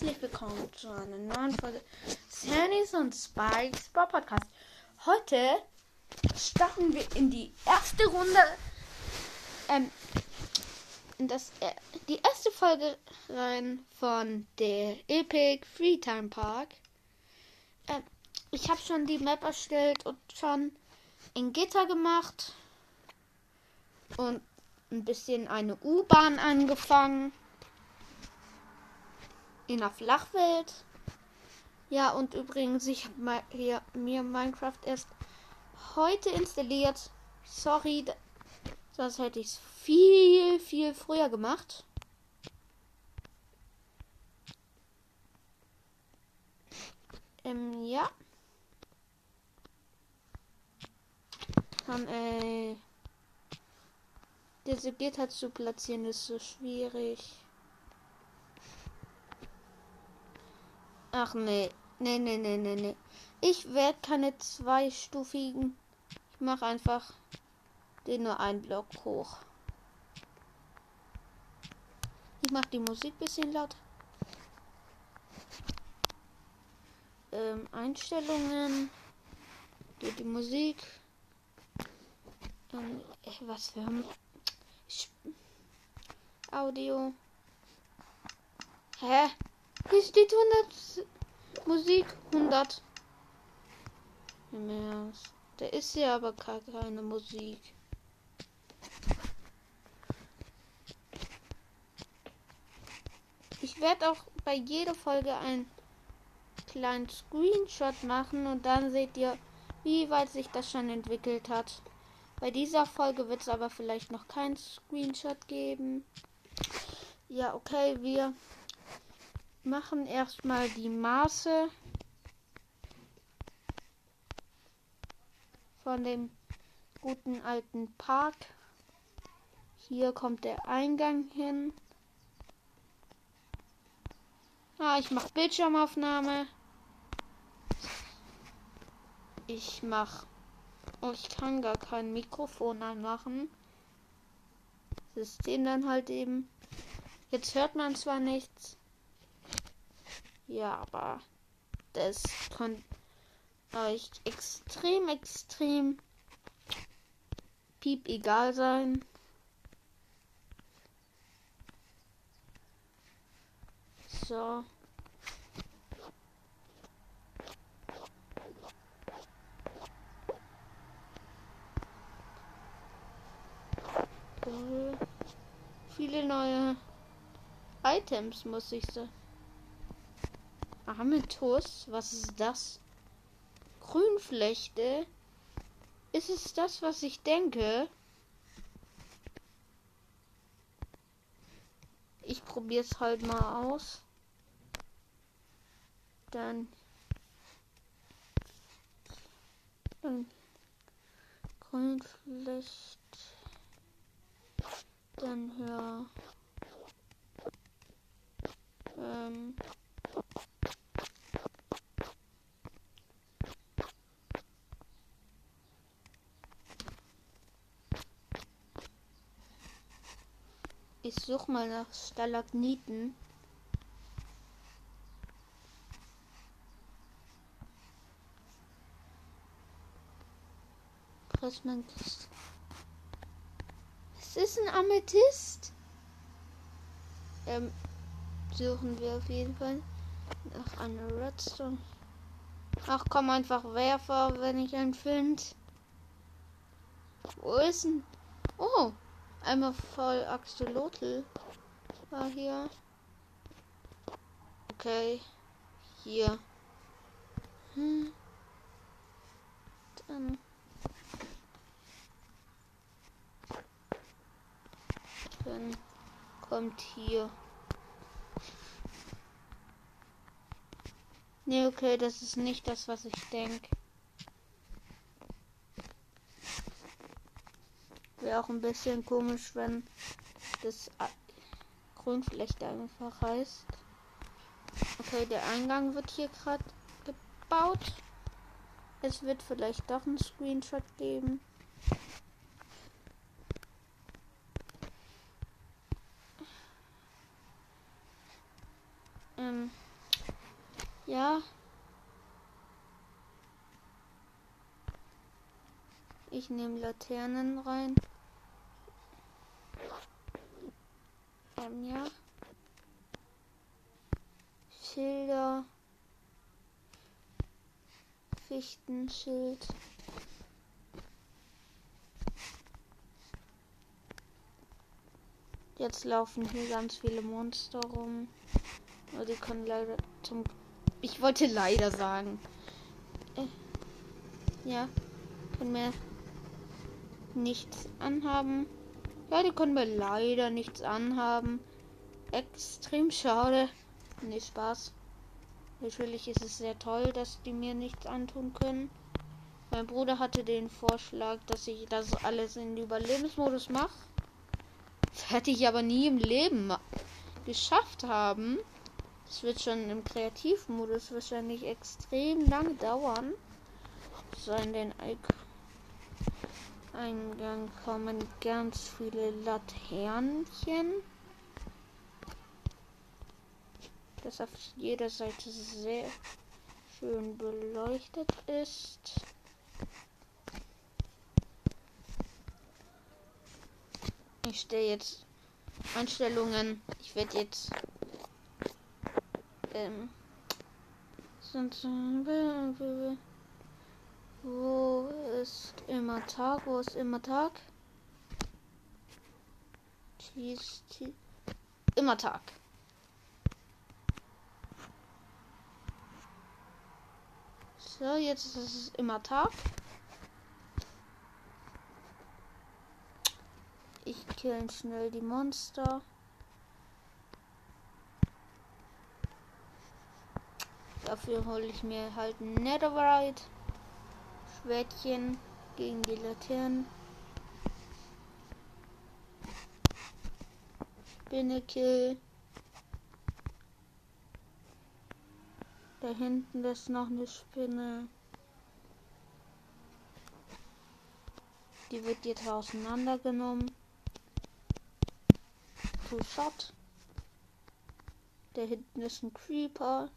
herzlich willkommen zu einer neuen Folge Sannys und Spikes Bar Podcast. Heute starten wir in die erste Runde, ähm, in das, äh, die erste Folge rein von der Epic Freetime Park. Ähm, ich habe schon die Map erstellt und schon in Gitter gemacht und ein bisschen eine U-Bahn angefangen in der Flachwelt. Ja, und übrigens, ich habe hier mir Minecraft erst heute installiert. Sorry, sonst hätte ich es viel, viel früher gemacht. Ähm, ja. Dann, äh, diese Gitter zu platzieren ist so schwierig. Ach nee. Nee, nee, nee, nee, nee. Ich werde keine zweistufigen. Ich mache einfach den nur einen Block hoch. Ich mache die Musik ein bisschen laut. Ähm, Einstellungen. Die, die Musik. Ähm, was für Audio. Hä? Hier steht 100 Musik 100. Mehr. Der ist ja aber gar keine Musik. Ich werde auch bei jeder Folge einen kleinen Screenshot machen und dann seht ihr, wie weit sich das schon entwickelt hat. Bei dieser Folge wird es aber vielleicht noch keinen Screenshot geben. Ja, okay, wir machen erstmal die Maße von dem guten alten Park. Hier kommt der Eingang hin. Ah, ich mache Bildschirmaufnahme. Ich mache. Oh, ich kann gar kein Mikrofon anmachen. System dann halt eben. Jetzt hört man zwar nichts. Ja, aber das kann euch extrem, extrem piep egal sein. So. Viele neue Items, muss ich sagen. Amethyst? Was ist das? Grünflechte? Ist es das, was ich denke? Ich probiere es halt mal aus. Dann, dann Grünflecht. Dann hör. Ähm. Ich suche mal nach Stalagniten. Prismentis. Es ist ein Amethyst. Ähm, suchen wir auf jeden Fall nach einer Redstone. Ach komm, einfach Werfer, wenn ich einen finde. Wo ist denn? Oh, Einmal voll Axolotl war hier. Okay. Hier. Hm. Dann. Dann kommt hier. Nee, okay, das ist nicht das, was ich denke. Wäre auch ein bisschen komisch, wenn das Grünfläche einfach heißt. Okay, der Eingang wird hier gerade gebaut. Es wird vielleicht doch einen Screenshot geben. Ähm Ja. Ich nehme Laternen rein. Ähm, ja. Schilder. Fichtenschild. Jetzt laufen hier ganz viele Monster rum. Aber die können leider zum. Ich wollte leider sagen. Äh, ja, können wir nichts anhaben. Die können wir leider nichts anhaben. Extrem schade. Nee, Spaß. Natürlich ist es sehr toll, dass die mir nichts antun können. Mein Bruder hatte den Vorschlag, dass ich das alles in Überlebensmodus mache. Das hätte ich aber nie im Leben geschafft haben. Das wird schon im Kreativmodus wahrscheinlich extrem lang dauern. So in den Eingang kommen ganz viele Laternchen. Das auf jeder Seite sehr schön beleuchtet ist. Ich stelle jetzt Einstellungen. Ich werde jetzt ähm, wo ist immer Tag? Wo ist immer Tag? Cheese. Immer Tag. So, jetzt ist es immer Tag. Ich killen schnell die Monster. Dafür hole ich mir halt ein Netherite. Schwertchen gegen die Laternen. Spinnekill. Da hinten ist noch eine Spinne. Die wird jetzt auseinandergenommen. Two Shot. Da hinten ist ein Creeper.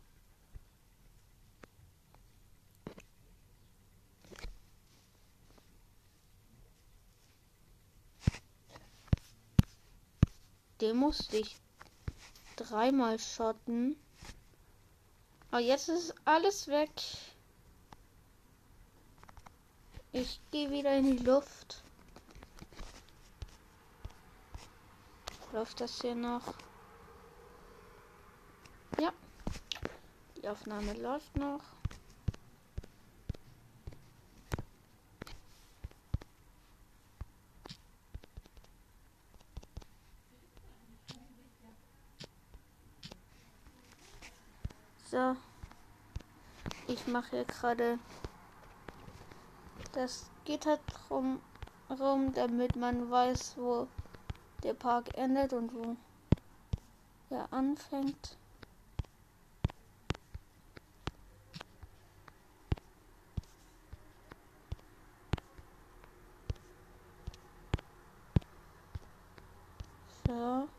Den musste ich dreimal schotten. Aber jetzt ist alles weg. Ich gehe wieder in die Luft. Läuft das hier noch? Ja. Die Aufnahme läuft noch. So. Ich mache hier gerade das Gitter drum rum, damit man weiß, wo der Park endet und wo er anfängt. So.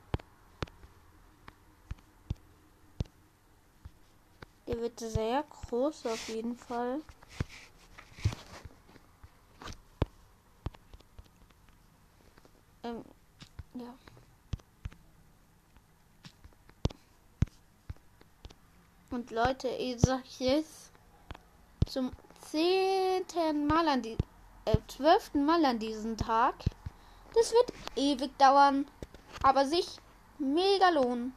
Der wird sehr groß auf jeden Fall. Ähm, ja. Und Leute, ich sag jetzt zum zehnten Mal an die äh, zwölften Mal an diesem Tag. Das wird ewig dauern, aber sich mega lohnen.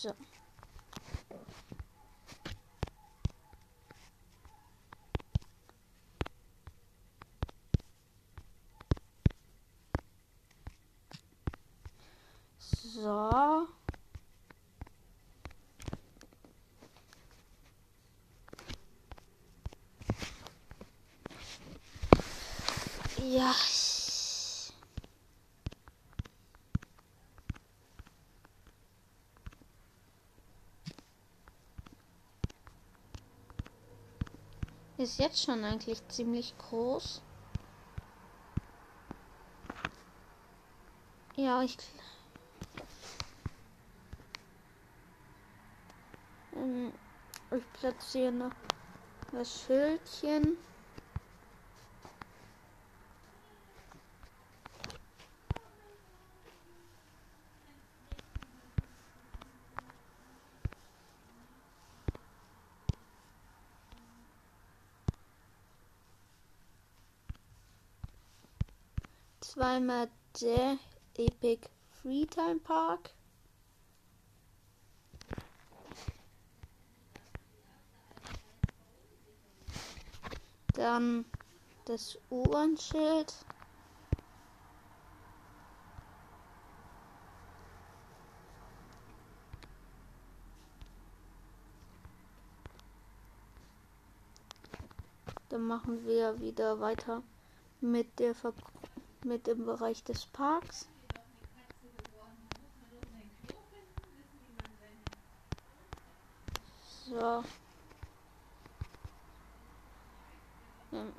So. So. Ja. Ist jetzt schon eigentlich ziemlich groß. Ja, ich. Ähm, ich platziere noch das Schildchen. Zweimal der Epic Freetime Park. Dann das U-Bahn-Schild. Dann machen wir wieder weiter mit der Ver mit dem Bereich des Parks. So. Ähm,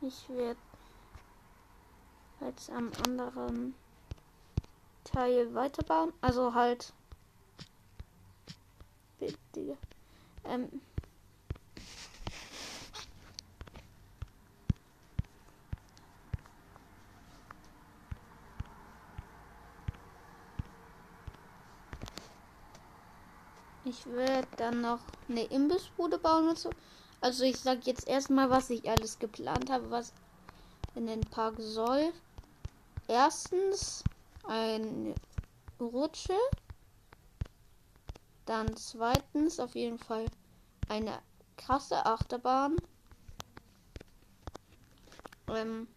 ich werde jetzt am anderen Teil weiterbauen. Also halt. Bitte. Ähm, Ich werde dann noch eine Imbissbude bauen und so. Also ich sage jetzt erstmal, was ich alles geplant habe, was in den Park soll. Erstens eine Rutsche. Dann zweitens auf jeden Fall eine krasse Achterbahn. Ähm,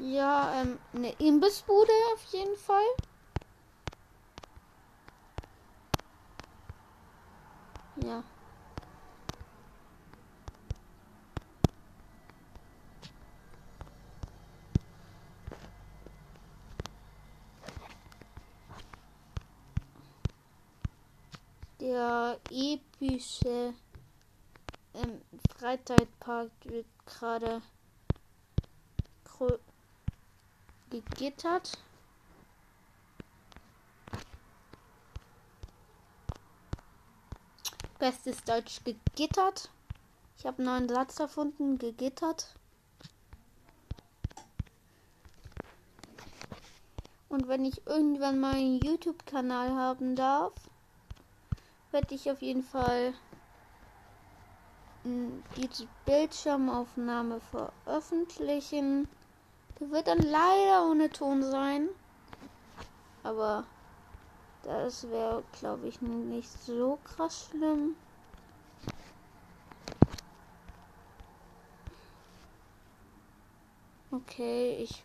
Ja, ähm, eine Imbissbude auf jeden Fall. Ja. Der epische ähm, Freizeitpark wird gerade gegittert. Bestes Deutsch gegittert. Ich habe einen neuen Satz erfunden, gegittert. Und wenn ich irgendwann mal einen YouTube-Kanal haben darf, werde ich auf jeden Fall diese Bildschirmaufnahme veröffentlichen. Die wird dann leider ohne Ton sein. Aber das wäre, glaube ich, nicht so krass schlimm. Okay, ich.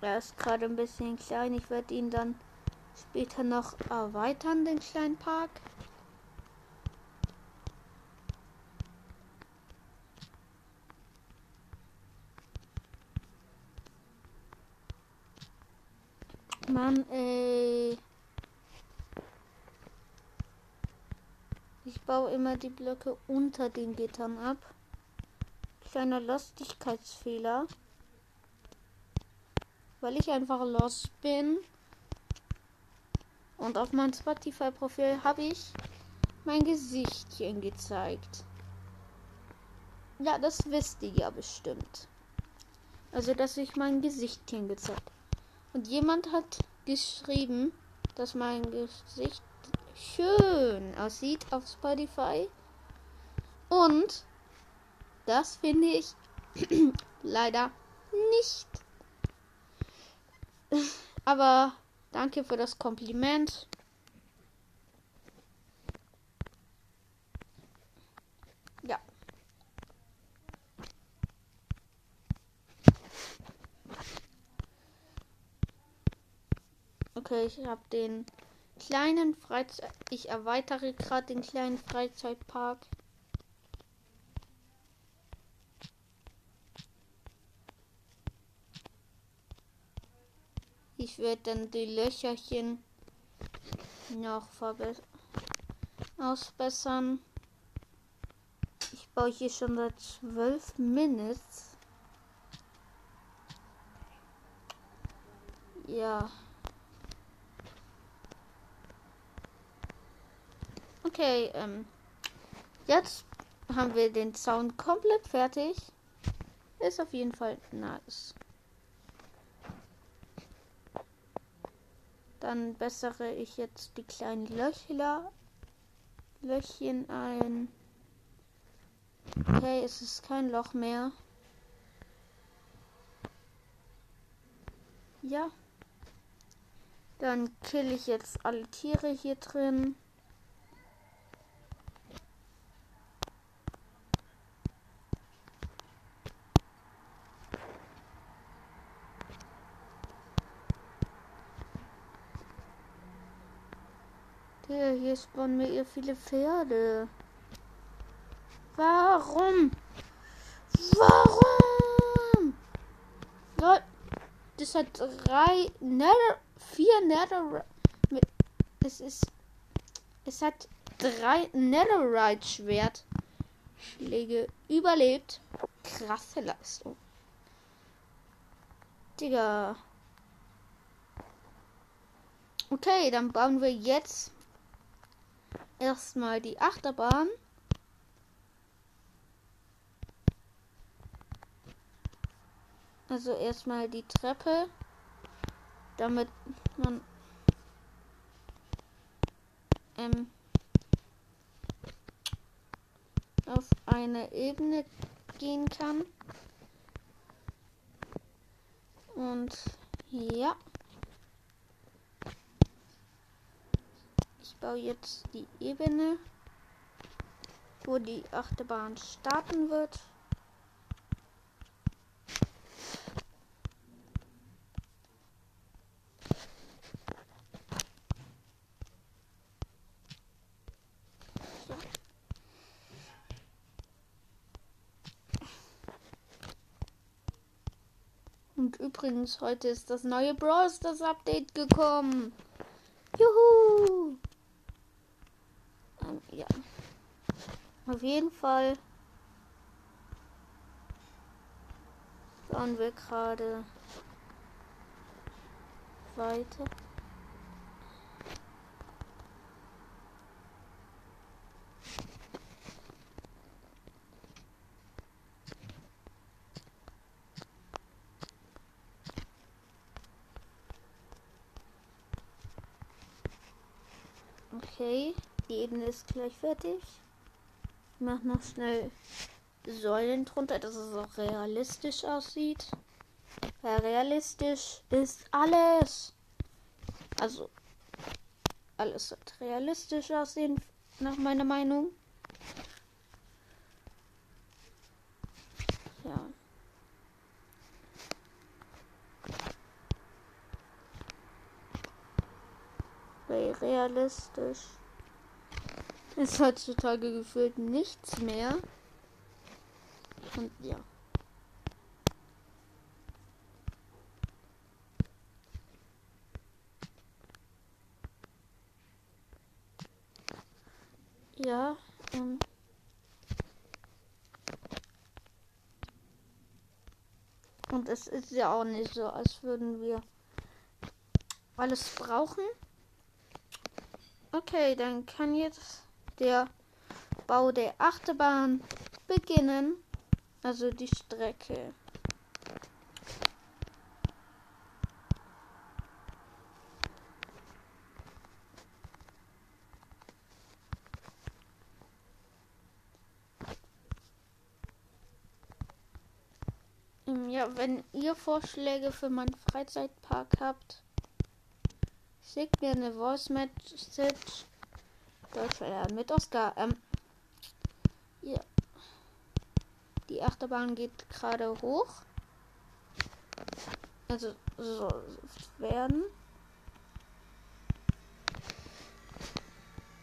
Er ist gerade ein bisschen klein. Ich werde ihn dann später noch erweitern, den kleinen Park. Mann, ey. Ich baue immer die Blöcke unter den Gittern ab. Kleiner Lustigkeitsfehler. Weil ich einfach los bin. Und auf meinem Spotify-Profil habe ich mein Gesichtchen gezeigt. Ja, das wisst ihr ja bestimmt. Also, dass ich mein Gesichtchen gezeigt und jemand hat geschrieben, dass mein Gesicht schön aussieht auf Spotify. Und das finde ich leider nicht. Aber danke für das Kompliment. Okay, ich habe den kleinen Freizeit. Ich erweitere gerade den kleinen Freizeitpark. Ich werde dann die Löcherchen noch ausbessern. Ich baue hier schon seit zwölf Minutes. Ja. Okay, ähm. Jetzt haben wir den Zaun komplett fertig. Ist auf jeden Fall nice. Dann bessere ich jetzt die kleinen Löchler, Löchchen ein. Okay, es ist kein Loch mehr. Ja. Dann kill ich jetzt alle Tiere hier drin. Der hier spawnen mir ihr viele Pferde. Warum? Warum? Leute, das hat drei Nether, vier Nether, es ist, es hat drei Netherite Schwert Schläge überlebt. Krasse Leistung. Digga. Okay, dann bauen wir jetzt erstmal die Achterbahn. Also erstmal die Treppe, damit man ähm, auf eine Ebene gehen kann. Und ja. Baue jetzt die Ebene, wo die Achterbahn starten wird. Und übrigens, heute ist das neue Brawl Stars Update gekommen. Juhu! ja. Auf jeden Fall bauen wir gerade weiter. Okay. Die Ebene ist gleich fertig. Mach noch schnell Säulen drunter, dass es auch realistisch aussieht. Ja, realistisch ist alles. Also, alles wird realistisch aussehen, nach meiner Meinung. Ja. Bei realistisch ist heutzutage gefühlt nichts mehr. Und ja. Ja, ähm. Und es ist ja auch nicht so, als würden wir alles brauchen. Okay, dann kann jetzt der Bau der Achterbahn beginnen. Also die Strecke. Ähm, ja, wenn ihr Vorschläge für meinen Freizeitpark habt, schickt mir eine Voice Message Deutsch lernen mit Oscar. Ähm, ja. Die Achterbahn geht gerade hoch. Also so werden.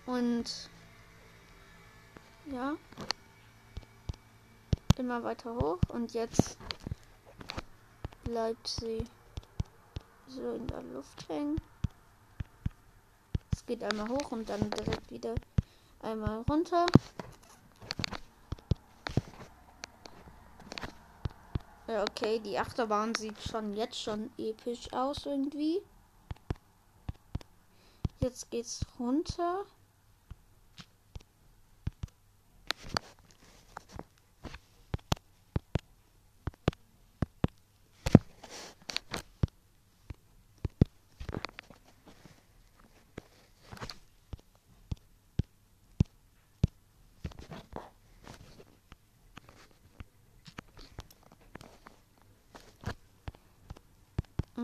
Und ja. Immer weiter hoch und jetzt bleibt sie so in der Luft hängen. Geht einmal hoch und dann direkt wieder einmal runter. Ja, okay, die Achterbahn sieht schon jetzt schon episch aus irgendwie. Jetzt geht's runter.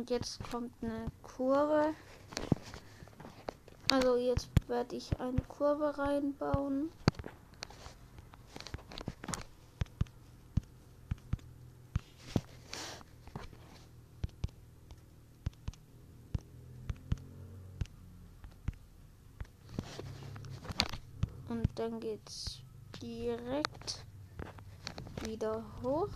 Und jetzt kommt eine Kurve. Also jetzt werde ich eine Kurve reinbauen. Und dann geht's direkt wieder hoch.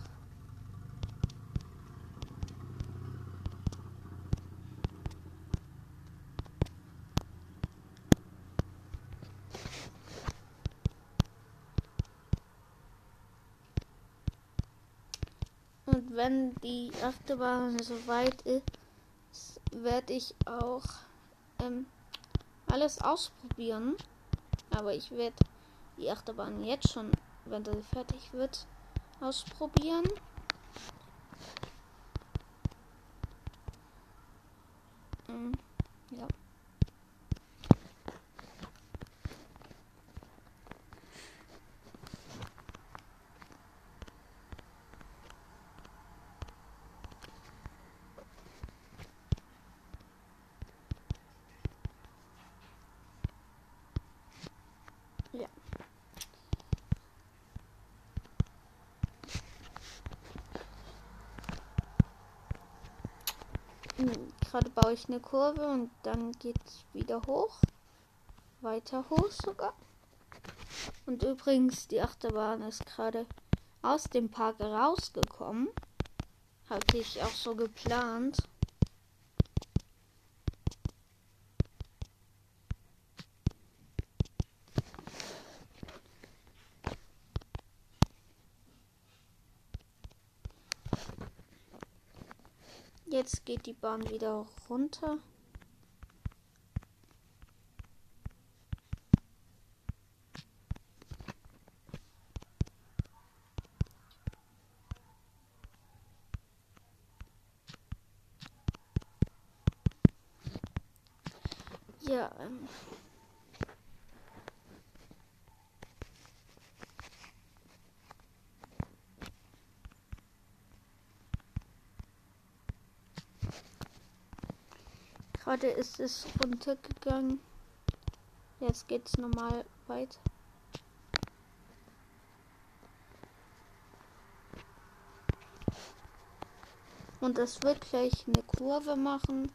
Wenn die Achterbahn so weit ist, werde ich auch ähm, alles ausprobieren. Aber ich werde die Achterbahn jetzt schon, wenn sie fertig wird, ausprobieren. Mm, ja. Ja. Hm, Gerade baue ich eine Kurve und dann geht es wieder hoch. Weiter hoch sogar. Und übrigens, die Achterbahn ist gerade aus dem Park rausgekommen. Hatte ich auch so geplant. Jetzt geht die Bahn wieder runter. Ja, ähm. Gerade ist es runtergegangen. Jetzt geht's normal weiter. Und es wird gleich eine Kurve machen.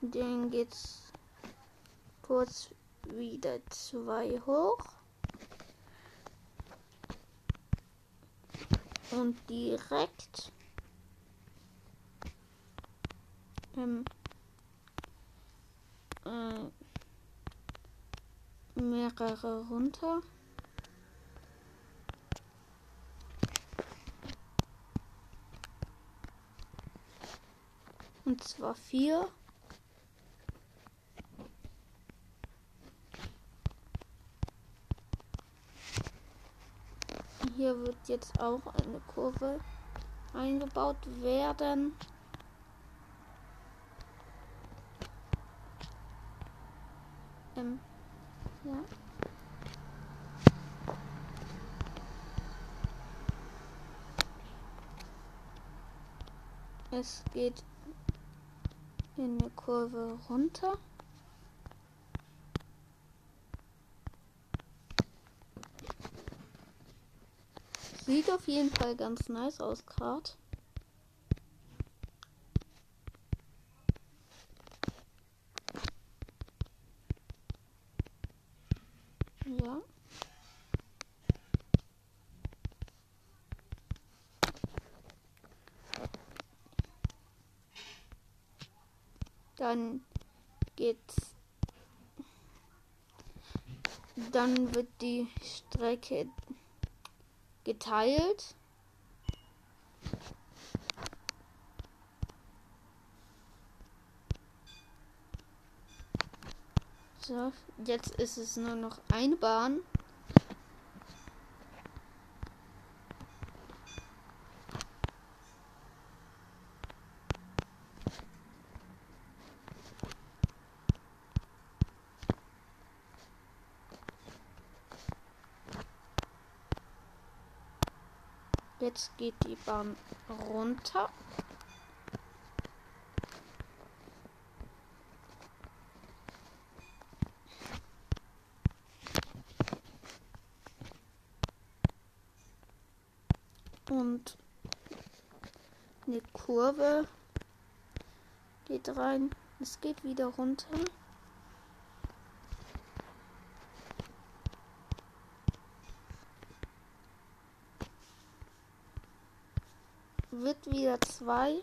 Dann geht's kurz wieder zwei hoch. Und direkt ähm, äh, mehrere runter. Und zwar vier. Hier wird jetzt auch eine Kurve eingebaut werden. Ähm, ja. Es geht in eine Kurve runter. Sieht auf jeden Fall ganz nice aus gerade. Ja. Dann geht's. Dann wird die Strecke geteilt. So, jetzt ist es nur noch eine Bahn. Jetzt geht die Bahn runter. Und eine Kurve geht rein. Es geht wieder runter. Wird wieder zwei.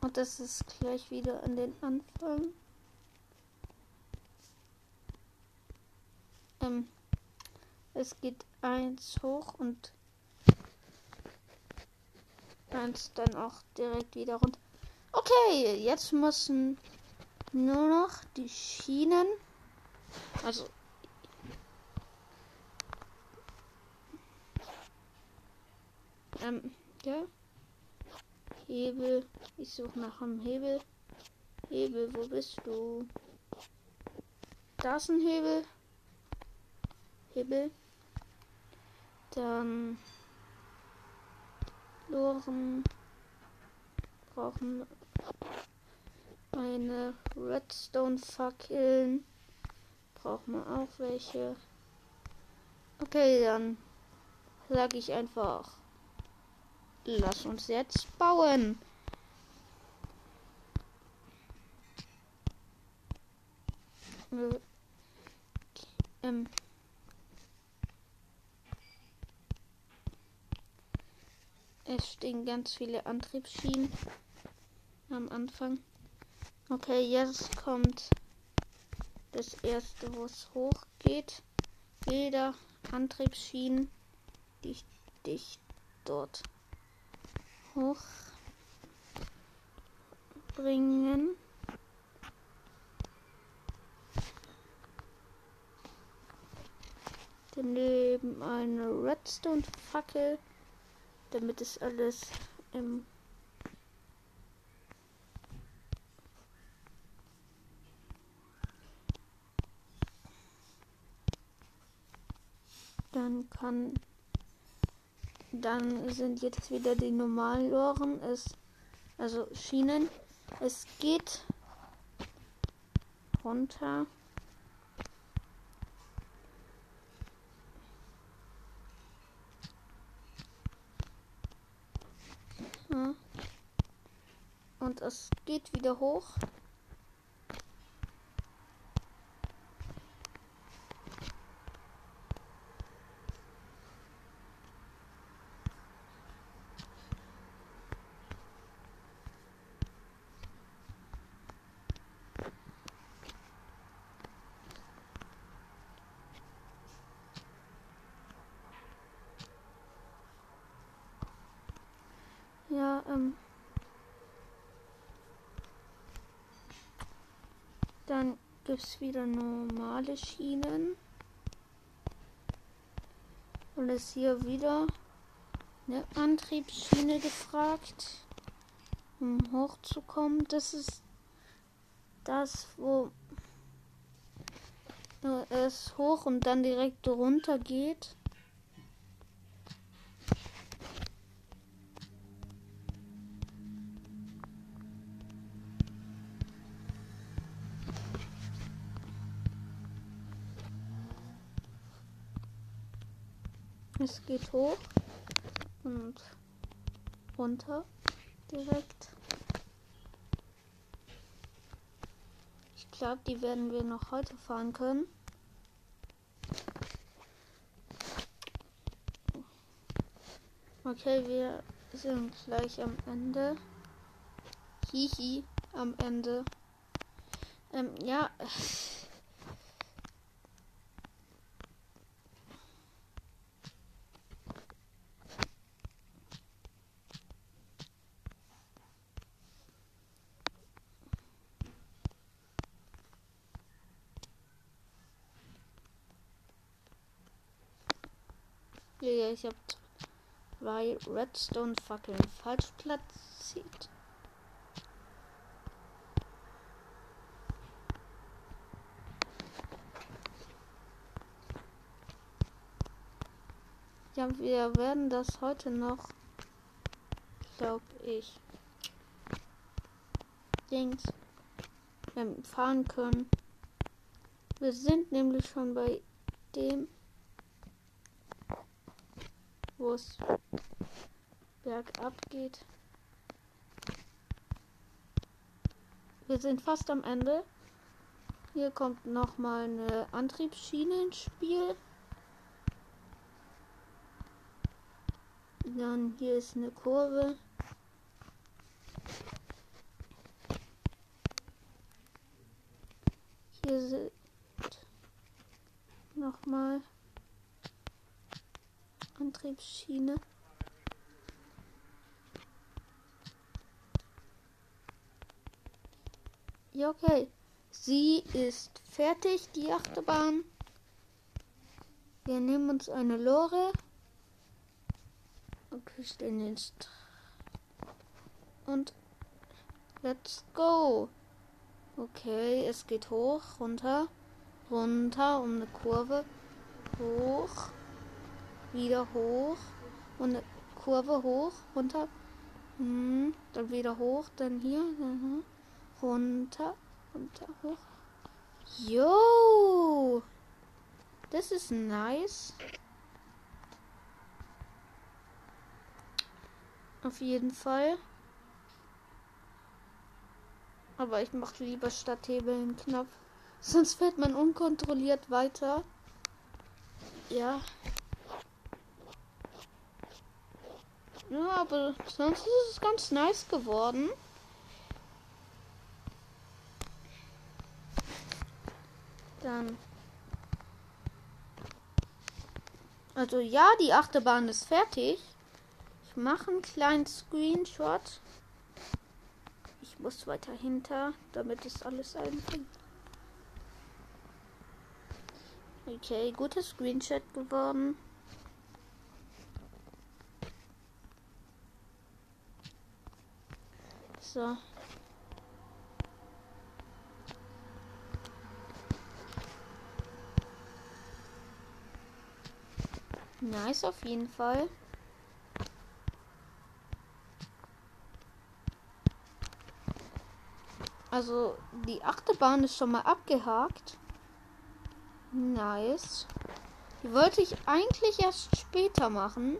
Und das ist gleich wieder an den Anfang. Ähm, es geht eins hoch und eins dann auch direkt wieder runter. Okay, jetzt müssen nur noch die Schienen, also ähm, ja, Hebel, ich suche nach einem Hebel. Hebel, wo bist du? Da ist ein Hebel. Hebel. Dann Loren brauchen eine Redstone-Fackeln. Brauchen wir auch welche. Okay, dann sage ich einfach, lass uns jetzt bauen. Äh, ähm, Es stehen ganz viele Antriebsschienen am Anfang. Okay, jetzt kommt das erste, wo es hochgeht. Jeder Antriebsschienen, die dich dort hochbringen. Daneben eine Redstone-Fackel damit es alles im dann kann dann sind jetzt wieder die normalen Loren es also Schienen. Es geht runter. Und es geht wieder hoch. Ja, ähm. Dann gibt es wieder normale Schienen. Und ist hier wieder eine Antriebsschiene gefragt, um hochzukommen. Das ist das, wo es hoch und dann direkt runter geht. Es geht hoch und runter direkt. Ich glaube, die werden wir noch heute fahren können. Okay, wir sind gleich am Ende. Hihi am Ende. Ähm, ja. Ja, ich habe zwei Redstone-Fackeln falsch platziert. Ja, wir werden das heute noch, glaube ich, Dings ähm, fahren können. Wir sind nämlich schon bei dem wo es bergab geht. Wir sind fast am Ende. Hier kommt noch mal eine Antriebsschiene ins Spiel. Dann hier ist eine Kurve. Hier sind noch mal Antriebsschiene. Ja, okay. Sie ist fertig, die Achterbahn. Wir nehmen uns eine Lore. Okay, stehen jetzt. Und let's go. Okay, es geht hoch, runter, runter um eine Kurve, hoch wieder hoch und Kurve hoch, runter, hm, dann wieder hoch, dann hier, mhm, runter, runter, hoch. Yo! Das ist nice. Auf jeden Fall. Aber ich mache lieber statt Hebeln knapp. Sonst fährt man unkontrolliert weiter. Ja. Ja, aber sonst ist es ganz nice geworden. Dann. Also ja, die Achterbahn ist fertig. Ich mache einen kleinen Screenshot. Ich muss weiter hinter, damit es alles einfängt. Okay, guter Screenshot geworden. So. Nice auf jeden Fall. Also die Achterbahn ist schon mal abgehakt. Nice. Die wollte ich eigentlich erst später machen.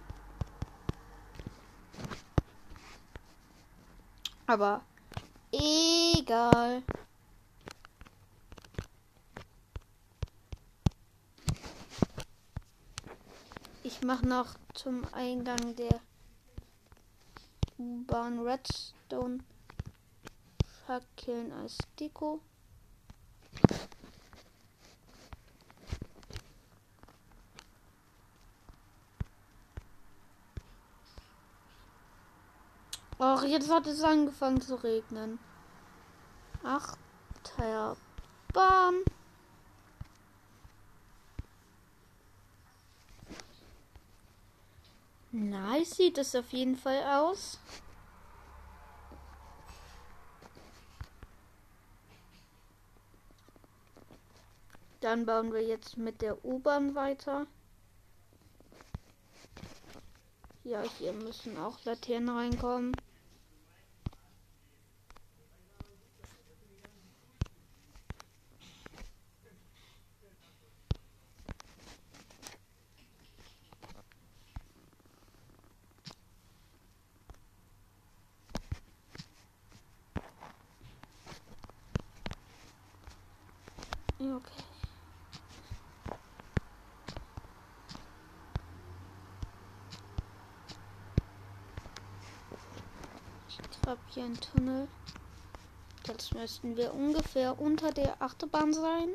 Aber egal. Ich mache noch zum Eingang der U-Bahn Redstone Fackeln als Deko. Ach, jetzt hat es angefangen zu regnen. Ach, Achterbahn. Nice sieht es auf jeden Fall aus. Dann bauen wir jetzt mit der U-Bahn weiter. Ja, hier müssen auch Laternen reinkommen. Okay. Ich grab hier einen Tunnel. als müssten wir ungefähr unter der Achterbahn sein.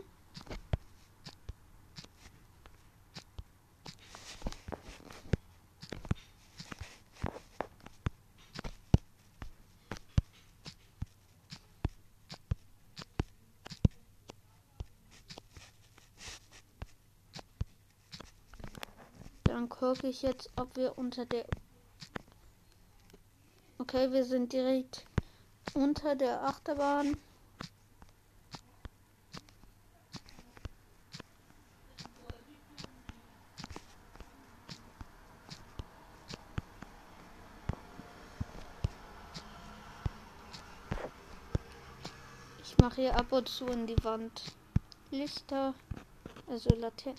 Dann gucke ich jetzt, ob wir unter der... Okay, wir sind direkt unter der Achterbahn. Ich mache hier ab und zu in die Wand Lichter, also Laternen.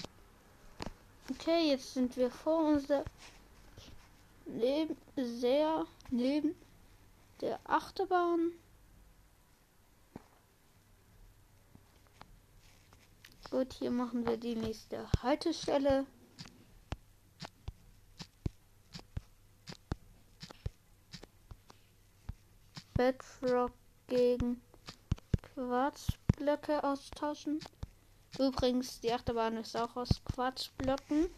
Okay, jetzt sind wir vor unser neben sehr neben der Achterbahn. Gut, hier machen wir die nächste Haltestelle. Bedrock gegen Quarzblöcke austauschen. Übrigens, die Achterbahn ist auch aus Quarzblöcken.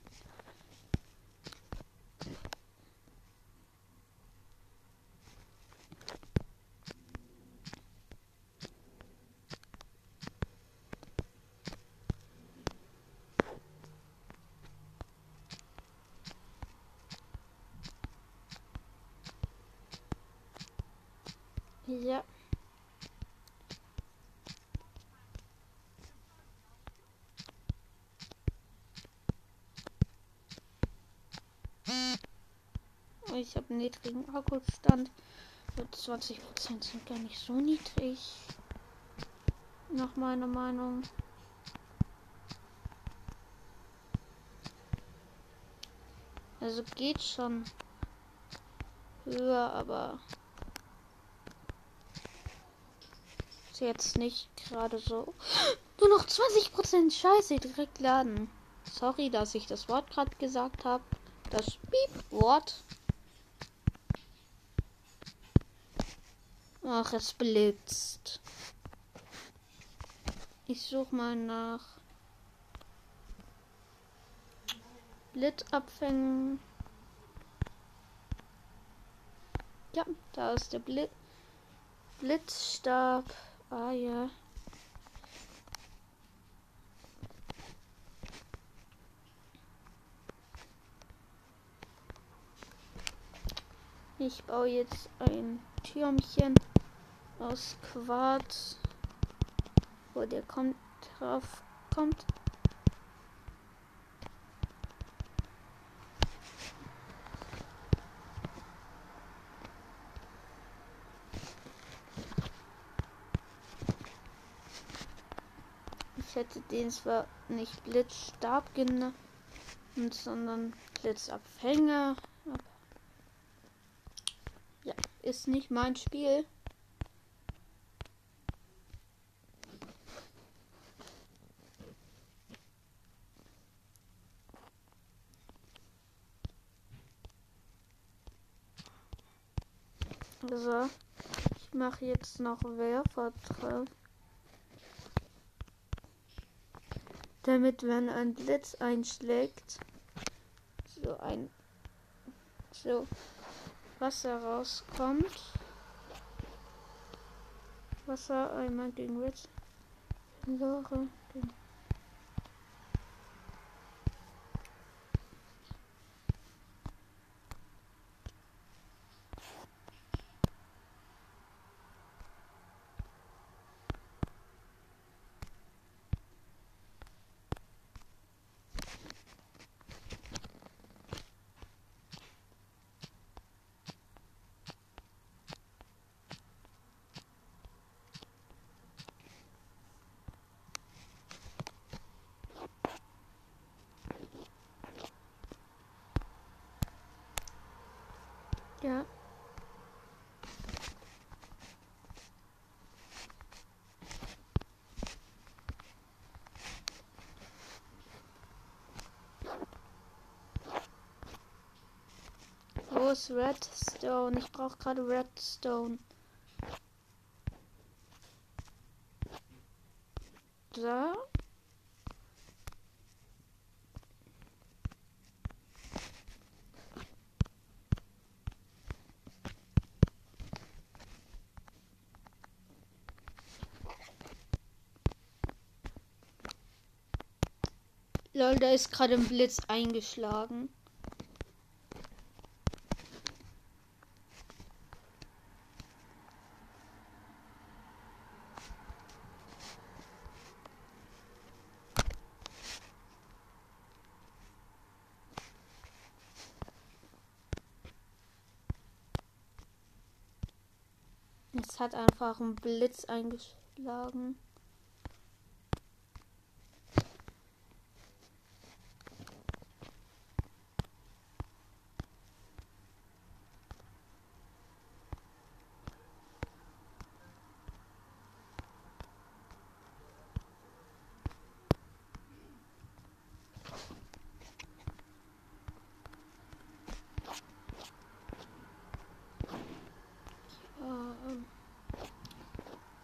Ja. Ich habe einen niedrigen Akkustand. 20% sind gar nicht so niedrig. Nach meiner Meinung. Also geht schon höher, aber ist jetzt nicht gerade so. Nur noch 20% Scheiße, direkt laden. Sorry, dass ich das Wort gerade gesagt habe. Das Beep-Wort. Ach, es blitzt. Ich suche mal nach Blitzabfängen. Ja, da ist der Blitz. Blitzstab. Ah ja. Ich baue jetzt ein Türmchen aus Quarz, wo der kommt drauf kommt. Ich hätte den zwar nicht Blitzstab genannt, sondern Blitzabfänger. Ja, ist nicht mein Spiel. So, ich mache jetzt noch Werfer drauf. Damit, wenn ein Blitz einschlägt, so ein so Wasser rauskommt. Wasser einmal gegen Blitz. Lore gegen Ja. Ist Redstone? Ich brauche gerade Redstone. da. Lol, da ist gerade ein Blitz eingeschlagen. Hat einfach ein Blitz eingeschlagen.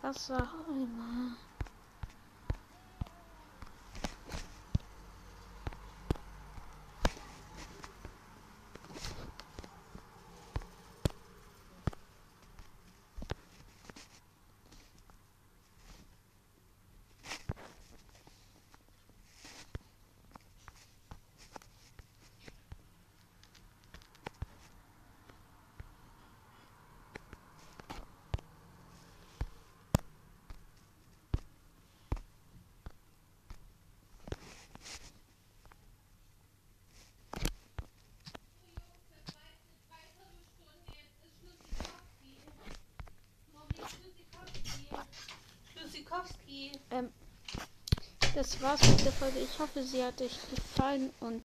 That's a... Holy man. Lusikowski. Das war's mit der Folge. Ich hoffe, sie hat euch gefallen und